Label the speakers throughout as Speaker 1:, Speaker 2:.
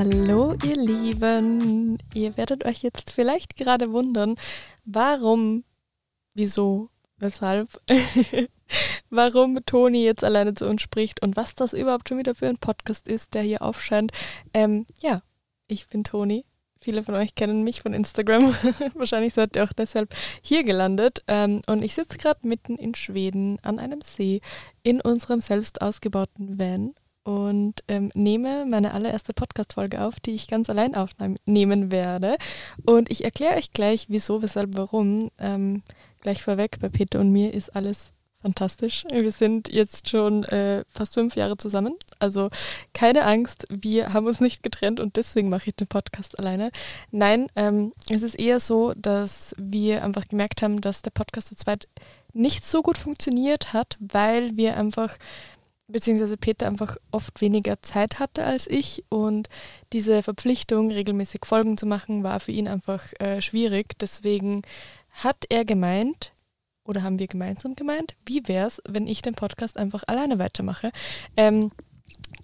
Speaker 1: Hallo ihr Lieben, ihr werdet euch jetzt vielleicht gerade wundern, warum, wieso, weshalb, warum Toni jetzt alleine zu uns spricht und was das überhaupt schon wieder für ein Podcast ist, der hier aufscheint. Ähm, ja, ich bin Toni. Viele von euch kennen mich von Instagram. Wahrscheinlich seid ihr auch deshalb hier gelandet. Ähm, und ich sitze gerade mitten in Schweden an einem See in unserem selbst ausgebauten Van und ähm, nehme meine allererste Podcast-Folge auf, die ich ganz allein aufnehmen werde. Und ich erkläre euch gleich, wieso, weshalb, warum. Ähm, gleich vorweg, bei Peter und mir ist alles fantastisch. Wir sind jetzt schon äh, fast fünf Jahre zusammen. Also keine Angst, wir haben uns nicht getrennt und deswegen mache ich den Podcast alleine. Nein, ähm, es ist eher so, dass wir einfach gemerkt haben, dass der Podcast zu zweit nicht so gut funktioniert hat, weil wir einfach beziehungsweise Peter einfach oft weniger Zeit hatte als ich und diese Verpflichtung, regelmäßig Folgen zu machen, war für ihn einfach äh, schwierig. Deswegen hat er gemeint, oder haben wir gemeinsam gemeint, wie wäre es, wenn ich den Podcast einfach alleine weitermache? Ähm,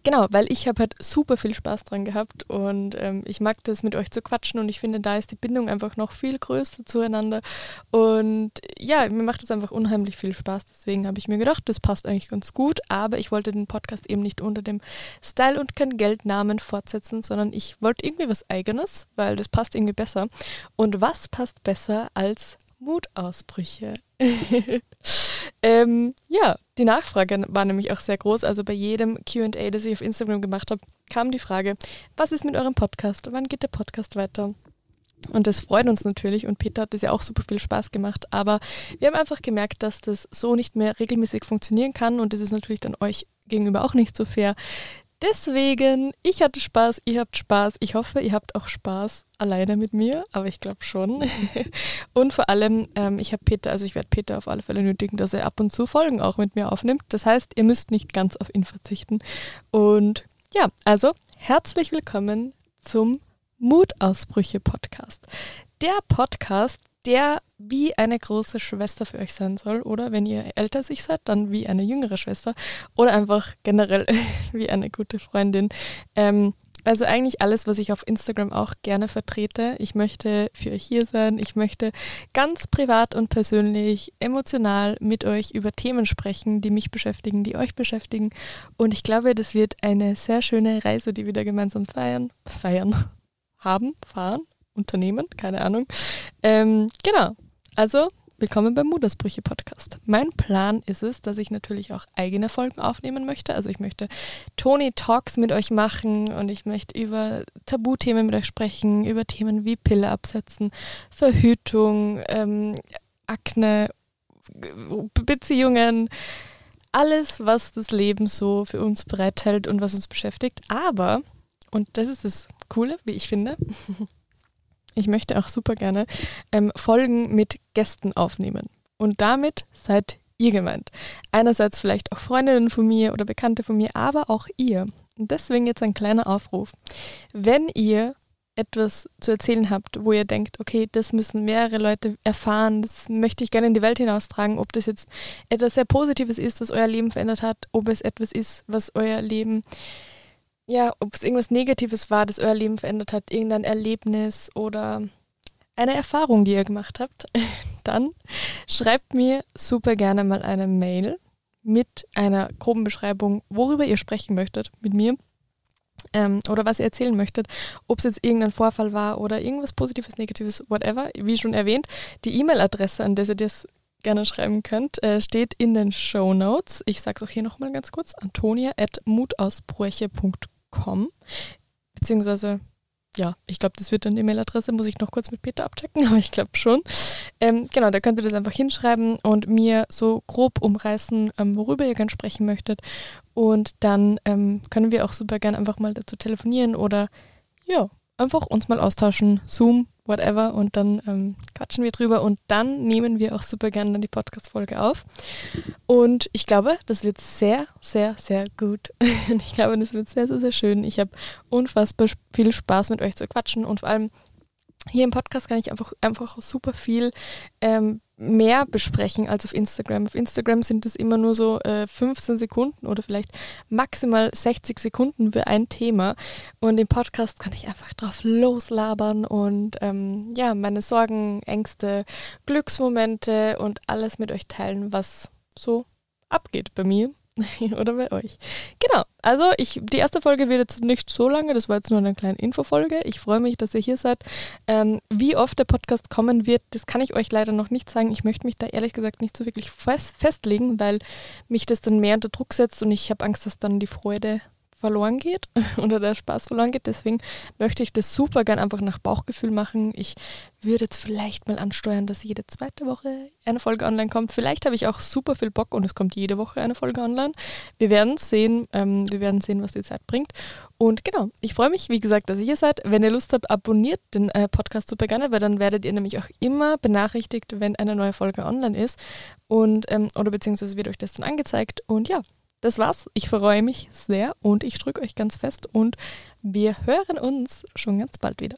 Speaker 1: Genau, weil ich habe halt super viel Spaß dran gehabt und ähm, ich mag das mit euch zu quatschen und ich finde, da ist die Bindung einfach noch viel größer zueinander und ja, mir macht es einfach unheimlich viel Spaß. Deswegen habe ich mir gedacht, das passt eigentlich ganz gut, aber ich wollte den Podcast eben nicht unter dem Style und kein Geldnamen fortsetzen, sondern ich wollte irgendwie was Eigenes, weil das passt irgendwie besser. Und was passt besser als Mutausbrüche? ähm, ja, die Nachfrage war nämlich auch sehr groß. Also bei jedem QA, das ich auf Instagram gemacht habe, kam die Frage, was ist mit eurem Podcast? Wann geht der Podcast weiter? Und das freut uns natürlich und Peter hat das ja auch super viel Spaß gemacht. Aber wir haben einfach gemerkt, dass das so nicht mehr regelmäßig funktionieren kann und das ist natürlich dann euch gegenüber auch nicht so fair. Deswegen, ich hatte Spaß, ihr habt Spaß. Ich hoffe, ihr habt auch Spaß alleine mit mir, aber ich glaube schon. und vor allem, ähm, ich habe Peter, also ich werde Peter auf alle Fälle nötigen, dass er ab und zu Folgen auch mit mir aufnimmt. Das heißt, ihr müsst nicht ganz auf ihn verzichten. Und ja, also herzlich willkommen zum Mutausbrüche-Podcast. Der Podcast, der wie eine große Schwester für euch sein soll. Oder wenn ihr älter sich seid, dann wie eine jüngere Schwester. Oder einfach generell wie eine gute Freundin. Ähm, also eigentlich alles, was ich auf Instagram auch gerne vertrete. Ich möchte für euch hier sein. Ich möchte ganz privat und persönlich, emotional mit euch über Themen sprechen, die mich beschäftigen, die euch beschäftigen. Und ich glaube, das wird eine sehr schöne Reise, die wir da gemeinsam feiern, feiern, haben, fahren, unternehmen, keine Ahnung. Ähm, genau. Also, willkommen beim Muttersprüche Podcast. Mein Plan ist es, dass ich natürlich auch eigene Folgen aufnehmen möchte. Also ich möchte Tony Talks mit euch machen und ich möchte über Tabuthemen mit euch sprechen, über Themen wie Pille absetzen, Verhütung, ähm, Akne, Beziehungen, alles, was das Leben so für uns bereithält und was uns beschäftigt. Aber, und das ist das Coole, wie ich finde, ich möchte auch super gerne ähm, Folgen mit Gästen aufnehmen. Und damit seid ihr gemeint. Einerseits vielleicht auch Freundinnen von mir oder Bekannte von mir, aber auch ihr. Und deswegen jetzt ein kleiner Aufruf. Wenn ihr etwas zu erzählen habt, wo ihr denkt, okay, das müssen mehrere Leute erfahren, das möchte ich gerne in die Welt hinaustragen, ob das jetzt etwas sehr Positives ist, das euer Leben verändert hat, ob es etwas ist, was euer Leben ja, ob es irgendwas Negatives war, das euer Leben verändert hat, irgendein Erlebnis oder eine Erfahrung, die ihr gemacht habt, dann schreibt mir super gerne mal eine Mail mit einer groben Beschreibung, worüber ihr sprechen möchtet mit mir ähm, oder was ihr erzählen möchtet, ob es jetzt irgendein Vorfall war oder irgendwas Positives, Negatives, whatever. Wie schon erwähnt, die E-Mail-Adresse, an der ihr das gerne schreiben könnt, äh, steht in den Show Notes. Ich sage es auch hier nochmal ganz kurz: antonia.mutausbrüche.com com. Beziehungsweise, ja, ich glaube, das wird dann die Mailadresse, muss ich noch kurz mit Peter abchecken, aber ich glaube schon. Ähm, genau, da könnt ihr das einfach hinschreiben und mir so grob umreißen, ähm, worüber ihr gerne sprechen möchtet. Und dann ähm, können wir auch super gerne einfach mal dazu telefonieren oder ja, einfach uns mal austauschen. Zoom, whatever. Und dann ähm, quatschen wir drüber und dann nehmen wir auch super gerne dann die Podcast-Folge auf. Und ich glaube, das wird sehr, sehr, sehr gut. Und ich glaube, das wird sehr, sehr, sehr schön. Ich habe unfassbar viel Spaß mit euch zu quatschen und vor allem hier im Podcast kann ich einfach, einfach super viel ähm, mehr besprechen als auf Instagram. Auf Instagram sind es immer nur so äh, 15 Sekunden oder vielleicht maximal 60 Sekunden für ein Thema. Und im Podcast kann ich einfach drauf loslabern und ähm, ja, meine Sorgen, Ängste, Glücksmomente und alles mit euch teilen, was so abgeht bei mir oder bei euch. Genau, also ich, die erste Folge wird jetzt nicht so lange, das war jetzt nur eine kleine Infofolge. Ich freue mich, dass ihr hier seid. Ähm, wie oft der Podcast kommen wird, das kann ich euch leider noch nicht sagen. Ich möchte mich da ehrlich gesagt nicht so wirklich fest, festlegen, weil mich das dann mehr unter Druck setzt und ich habe Angst, dass dann die Freude verloren geht oder der Spaß verloren geht. Deswegen möchte ich das super gern einfach nach Bauchgefühl machen. Ich würde jetzt vielleicht mal ansteuern, dass jede zweite Woche eine Folge online kommt. Vielleicht habe ich auch super viel Bock und es kommt jede Woche eine Folge online. Wir werden sehen, ähm, wir werden sehen, was die Zeit bringt. Und genau, ich freue mich, wie gesagt, dass ihr hier seid. Wenn ihr Lust habt, abonniert den äh, Podcast super gerne, weil dann werdet ihr nämlich auch immer benachrichtigt, wenn eine neue Folge online ist. Und ähm, oder beziehungsweise wird euch das dann angezeigt. Und ja, das war's. Ich freue mich sehr und ich drücke euch ganz fest und wir hören uns schon ganz bald wieder.